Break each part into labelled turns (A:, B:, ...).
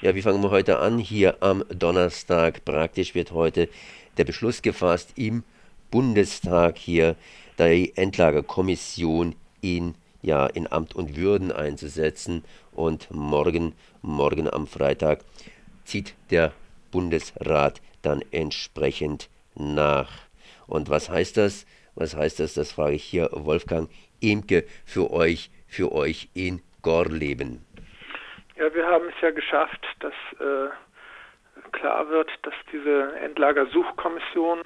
A: Ja, wie fangen wir heute an? Hier am Donnerstag. Praktisch wird heute der Beschluss gefasst im Bundestag hier die Endlagerkommission in, ja, in Amt und Würden einzusetzen. Und morgen, morgen am Freitag zieht der Bundesrat dann entsprechend nach. Und was heißt das? Was heißt das? Das frage ich hier Wolfgang Emke für euch, für euch in Gorleben.
B: Ja, wir haben es ja geschafft, dass äh, klar wird, dass diese Endlagersuchkommission,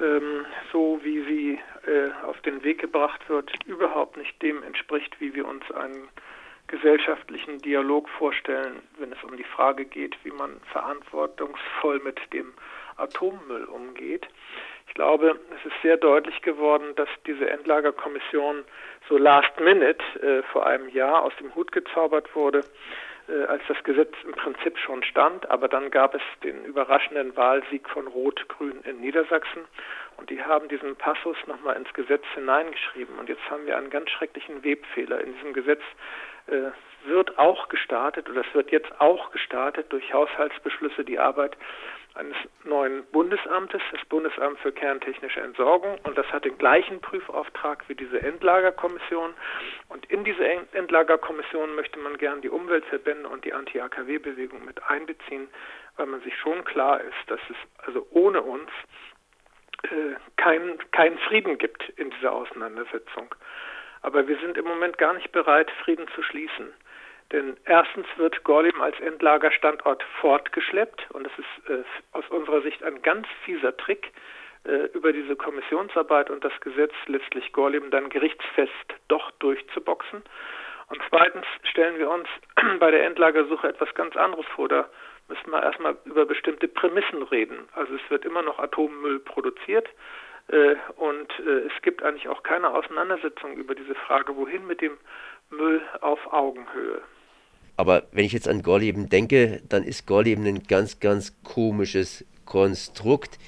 B: ähm, so wie sie äh, auf den Weg gebracht wird, überhaupt nicht dem entspricht, wie wir uns einen gesellschaftlichen Dialog vorstellen, wenn es um die Frage geht, wie man verantwortungsvoll mit dem Atommüll umgeht. Ich glaube, es ist sehr deutlich geworden, dass diese Endlagerkommission so last minute äh, vor einem Jahr aus dem Hut gezaubert wurde als das Gesetz im Prinzip schon stand, aber dann gab es den überraschenden Wahlsieg von Rot-Grün in Niedersachsen und die haben diesen Passus nochmal ins Gesetz hineingeschrieben und jetzt haben wir einen ganz schrecklichen Webfehler. In diesem Gesetz äh, wird auch gestartet oder es wird jetzt auch gestartet durch Haushaltsbeschlüsse die Arbeit eines neuen Bundesamtes, das Bundesamt für kerntechnische Entsorgung. Und das hat den gleichen Prüfauftrag wie diese Endlagerkommission. Und in diese Endlagerkommission möchte man gern die Umweltverbände und die Anti-AKW-Bewegung mit einbeziehen, weil man sich schon klar ist, dass es also ohne uns äh, keinen kein Frieden gibt in dieser Auseinandersetzung. Aber wir sind im Moment gar nicht bereit, Frieden zu schließen. Denn erstens wird Gorleben als Endlagerstandort fortgeschleppt und es ist äh, aus unserer Sicht ein ganz fieser Trick, äh, über diese Kommissionsarbeit und das Gesetz letztlich Gorleben dann gerichtsfest doch durchzuboxen. Und zweitens stellen wir uns bei der Endlagersuche etwas ganz anderes vor. Da müssen wir erstmal über bestimmte Prämissen reden. Also es wird immer noch Atommüll produziert äh, und äh, es gibt eigentlich auch keine Auseinandersetzung über diese Frage, wohin mit dem Müll auf Augenhöhe.
A: Aber wenn ich jetzt an Gorleben denke, dann ist Gorleben ein ganz, ganz komisches Konstrukt.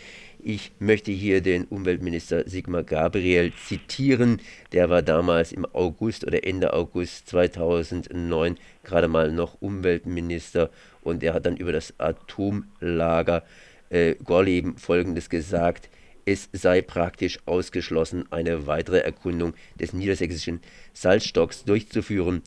A: Ich möchte hier den Umweltminister Sigmar Gabriel zitieren. Der war damals im August oder Ende August 2009 gerade mal noch Umweltminister und er hat dann über das Atomlager äh, Gorleben Folgendes gesagt. Es sei praktisch ausgeschlossen, eine weitere Erkundung des niedersächsischen Salzstocks durchzuführen.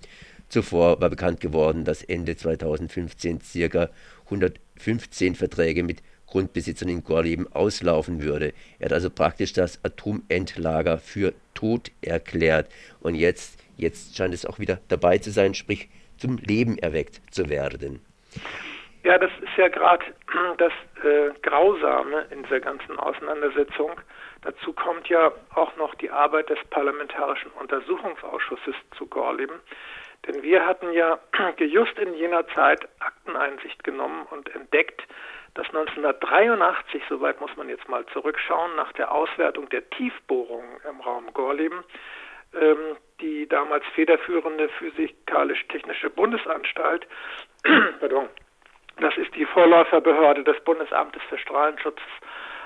A: Zuvor war bekannt geworden, dass Ende 2015 ca. 115 Verträge mit Grundbesitzern in Gorleben auslaufen würde. Er hat also praktisch das Atomendlager für tot erklärt. Und jetzt, jetzt scheint es auch wieder dabei zu sein, sprich zum Leben erweckt zu werden.
B: Ja, das ist ja gerade das äh, Grausame in dieser ganzen Auseinandersetzung. Dazu kommt ja auch noch die Arbeit des Parlamentarischen Untersuchungsausschusses zu Gorleben, denn wir hatten ja just in jener Zeit Akteneinsicht genommen und entdeckt, dass 1983, soweit muss man jetzt mal zurückschauen, nach der Auswertung der Tiefbohrungen im Raum Gorleben, ähm, die damals federführende physikalisch-technische Bundesanstalt, pardon, das ist die Vorläuferbehörde des Bundesamtes für Strahlenschutz,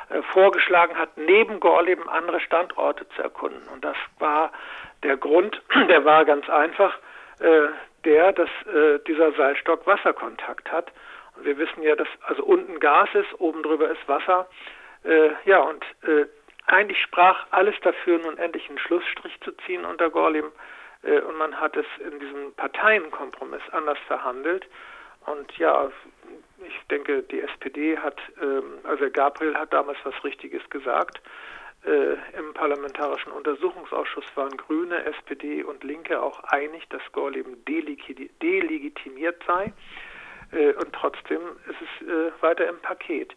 B: äh, vorgeschlagen hat, neben Gorleben andere Standorte zu erkunden. Und das war der Grund, der war ganz einfach äh, der, dass äh, dieser Seilstock Wasserkontakt hat. Und wir wissen ja, dass also unten Gas ist, oben drüber ist Wasser. Äh, ja, und äh, eigentlich sprach alles dafür, nun endlich einen Schlussstrich zu ziehen unter Gorlim. Äh, und man hat es in diesem Parteienkompromiss anders verhandelt. Und ja, ich denke, die SPD hat, ähm, also Gabriel hat damals was Richtiges gesagt. Äh, Im Parlamentarischen Untersuchungsausschuss waren Grüne, SPD und Linke auch einig, dass Gorleben delegitimiert sei. Äh, und trotzdem ist es äh, weiter im Paket.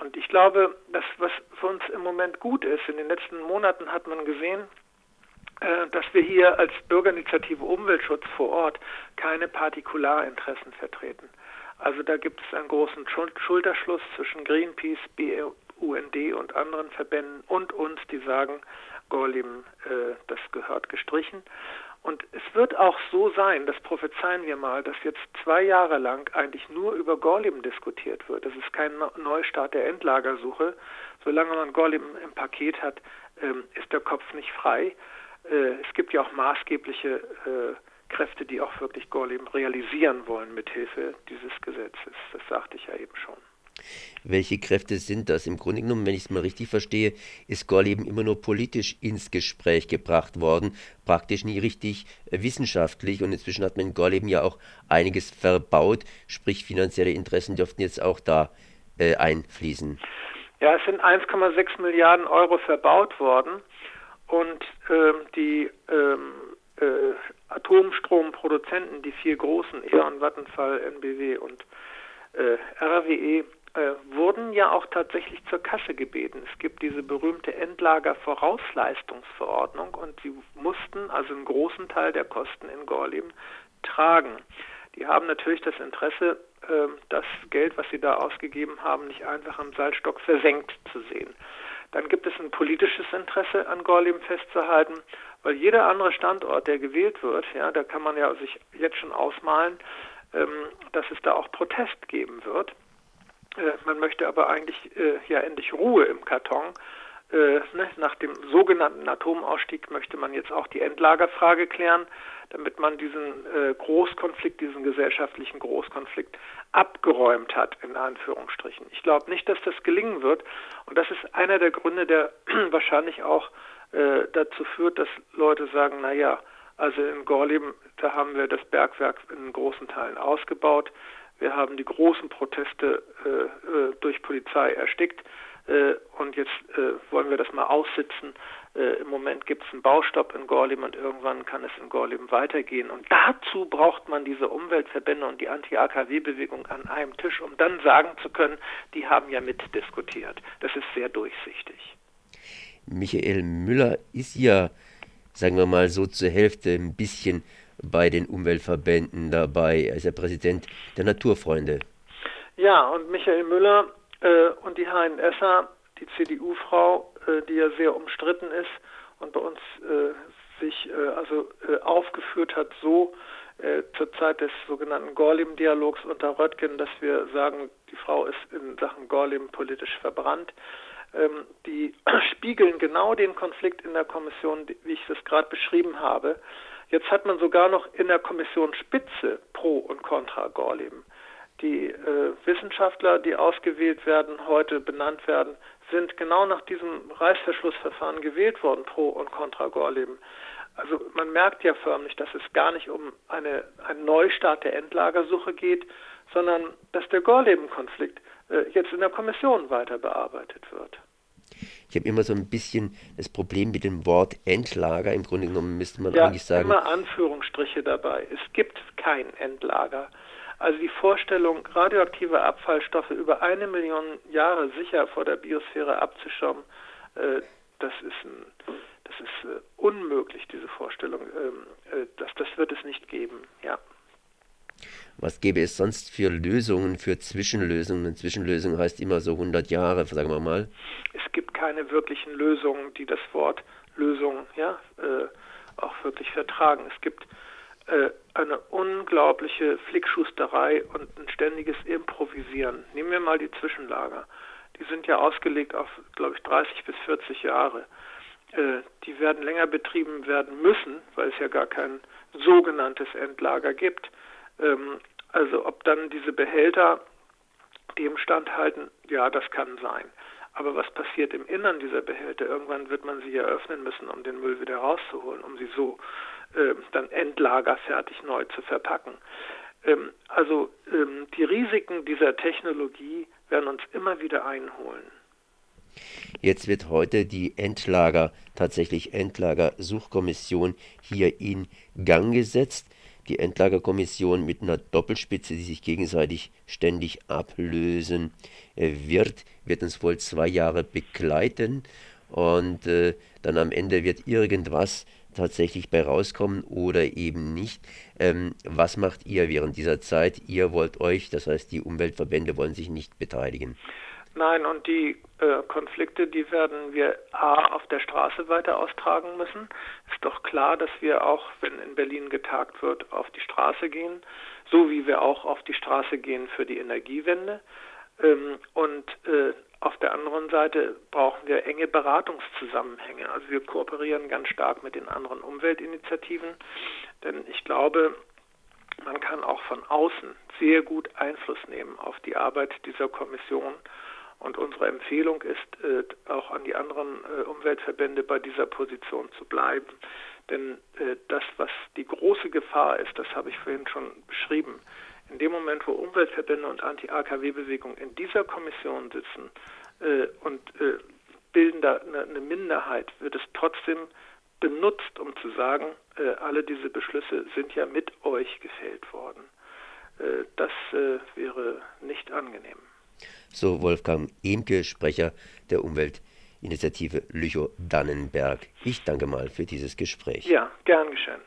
B: Und ich glaube, das, was für uns im Moment gut ist, in den letzten Monaten hat man gesehen, dass wir hier als Bürgerinitiative Umweltschutz vor Ort keine Partikularinteressen vertreten. Also da gibt es einen großen Schulterschluss zwischen Greenpeace, BUND und anderen Verbänden und uns, die sagen, Gorlim, äh, das gehört gestrichen. Und es wird auch so sein, das prophezeien wir mal, dass jetzt zwei Jahre lang eigentlich nur über Gorlim diskutiert wird. Das ist kein Neustart der Endlagersuche. Solange man Gorlim im Paket hat, ähm, ist der Kopf nicht frei. Äh, es gibt ja auch maßgebliche äh, Kräfte, die auch wirklich Gorleben realisieren wollen mithilfe dieses Gesetzes. Das sagte ich ja eben schon.
A: Welche Kräfte sind das? Im Grunde genommen, wenn ich es mal richtig verstehe, ist Gorleben immer nur politisch ins Gespräch gebracht worden, praktisch nie richtig äh, wissenschaftlich. Und inzwischen hat man in Gorleben ja auch einiges verbaut, sprich finanzielle Interessen dürften jetzt auch da äh, einfließen.
B: Ja, es sind 1,6 Milliarden Euro verbaut worden und ähm, die ähm, äh, Atomstromproduzenten, die vier großen, E.ON, Vattenfall, NBW und äh, RWE, äh, wurden ja auch tatsächlich zur Kasse gebeten. Es gibt diese berühmte Endlagervorausleistungsverordnung und sie mussten also einen großen Teil der Kosten in Gorleben tragen. Die haben natürlich das Interesse, äh, das Geld, was sie da ausgegeben haben, nicht einfach am Salzstock versenkt zu sehen. Dann gibt es ein politisches Interesse an Gorleben festzuhalten, weil jeder andere Standort, der gewählt wird, ja, da kann man ja sich jetzt schon ausmalen, ähm, dass es da auch Protest geben wird. Äh, man möchte aber eigentlich äh, ja endlich Ruhe im Karton. Äh, ne, nach dem sogenannten Atomausstieg möchte man jetzt auch die Endlagerfrage klären, damit man diesen Großkonflikt, diesen gesellschaftlichen Großkonflikt abgeräumt hat, in Anführungsstrichen. Ich glaube nicht, dass das gelingen wird. Und das ist einer der Gründe, der wahrscheinlich auch dazu führt, dass Leute sagen, naja, also in Gorleben, da haben wir das Bergwerk in großen Teilen ausgebaut. Wir haben die großen Proteste äh, äh, durch Polizei erstickt äh, und jetzt äh, wollen wir das mal aussitzen. Äh, Im Moment gibt es einen Baustopp in Gorleben und irgendwann kann es in Gorleben weitergehen. Und dazu braucht man diese Umweltverbände und die Anti-AKW-Bewegung an einem Tisch, um dann sagen zu können, die haben ja mitdiskutiert. Das ist sehr durchsichtig.
A: Michael Müller ist ja, sagen wir mal so zur Hälfte ein bisschen bei den Umweltverbänden dabei. Er ist ja Präsident der Naturfreunde.
B: Ja, und Michael Müller äh, und die HNSer, die CDU-Frau, äh, die ja sehr umstritten ist und bei uns äh, sich äh, also äh, aufgeführt hat, so äh, zur Zeit des sogenannten Gorlim-Dialogs unter Röttgen, dass wir sagen, die Frau ist in Sachen Gorlim politisch verbrannt. Ähm, die spiegeln genau den Konflikt in der Kommission, wie ich das gerade beschrieben habe. Jetzt hat man sogar noch in der Kommission Spitze Pro und Contra Gorleben. Die äh, Wissenschaftler, die ausgewählt werden, heute benannt werden, sind genau nach diesem Reißverschlussverfahren gewählt worden, Pro und Contra Gorleben. Also man merkt ja förmlich, dass es gar nicht um eine, einen Neustart der Endlagersuche geht, sondern dass der Gorleben-Konflikt äh, jetzt in der Kommission weiter bearbeitet wird.
A: Ich habe immer so ein bisschen das Problem mit dem Wort Endlager. Im Grunde genommen müsste man
B: ja,
A: eigentlich sagen.
B: Immer Anführungsstriche dabei. Es gibt kein Endlager. Also die Vorstellung, radioaktive Abfallstoffe über eine Million Jahre sicher vor der Biosphäre abzuschirmen, äh, das ist, ein, das ist äh, unmöglich, diese Vorstellung. Ähm, äh, das, das wird es nicht geben, ja.
A: Was gäbe es sonst für Lösungen, für Zwischenlösungen? Eine Zwischenlösung heißt immer so 100 Jahre, sagen wir mal.
B: Es gibt keine wirklichen Lösungen, die das Wort Lösung ja, äh, auch wirklich vertragen. Es gibt äh, eine unglaubliche Flickschusterei und ein ständiges Improvisieren. Nehmen wir mal die Zwischenlager. Die sind ja ausgelegt auf, glaube ich, 30 bis 40 Jahre. Äh, die werden länger betrieben werden müssen, weil es ja gar kein sogenanntes Endlager gibt. Ähm, also ob dann diese Behälter dem standhalten, ja, das kann sein. Aber was passiert im Innern dieser Behälter? Irgendwann wird man sie eröffnen müssen, um den Müll wieder rauszuholen, um sie so äh, dann endlagerfertig neu zu verpacken. Ähm, also ähm, die Risiken dieser Technologie werden uns immer wieder einholen.
A: Jetzt wird heute die Endlager, tatsächlich Endlagersuchkommission hier in Gang gesetzt die Endlagerkommission mit einer Doppelspitze, die sich gegenseitig ständig ablösen äh, wird, wird uns wohl zwei Jahre begleiten und äh, dann am Ende wird irgendwas tatsächlich bei rauskommen oder eben nicht. Ähm, was macht ihr während dieser Zeit? Ihr wollt euch, das heißt die Umweltverbände wollen sich nicht beteiligen.
B: Nein, und die äh, Konflikte, die werden wir A auf der Straße weiter austragen müssen. Ist doch klar, dass wir auch, wenn in Berlin getagt wird, auf die Straße gehen, so wie wir auch auf die Straße gehen für die Energiewende. Ähm, und äh, auf der anderen Seite brauchen wir enge Beratungszusammenhänge. Also wir kooperieren ganz stark mit den anderen Umweltinitiativen, Denn ich glaube, man kann auch von außen sehr gut Einfluss nehmen auf die Arbeit dieser Kommission. Und unsere Empfehlung ist, äh, auch an die anderen äh, Umweltverbände bei dieser Position zu bleiben. Denn äh, das, was die große Gefahr ist, das habe ich vorhin schon beschrieben, in dem Moment, wo Umweltverbände und Anti-AKW-Bewegung in dieser Kommission sitzen äh, und äh, bilden da eine, eine, Minderheit, wird es trotzdem benutzt, um zu sagen, äh, alle diese Beschlüsse sind ja mit euch gefällt worden. Das wäre nicht angenehm.
A: So Wolfgang Emke, Sprecher der Umweltinitiative Lüchow-Dannenberg. Ich danke mal für dieses Gespräch.
B: Ja, gern geschehen.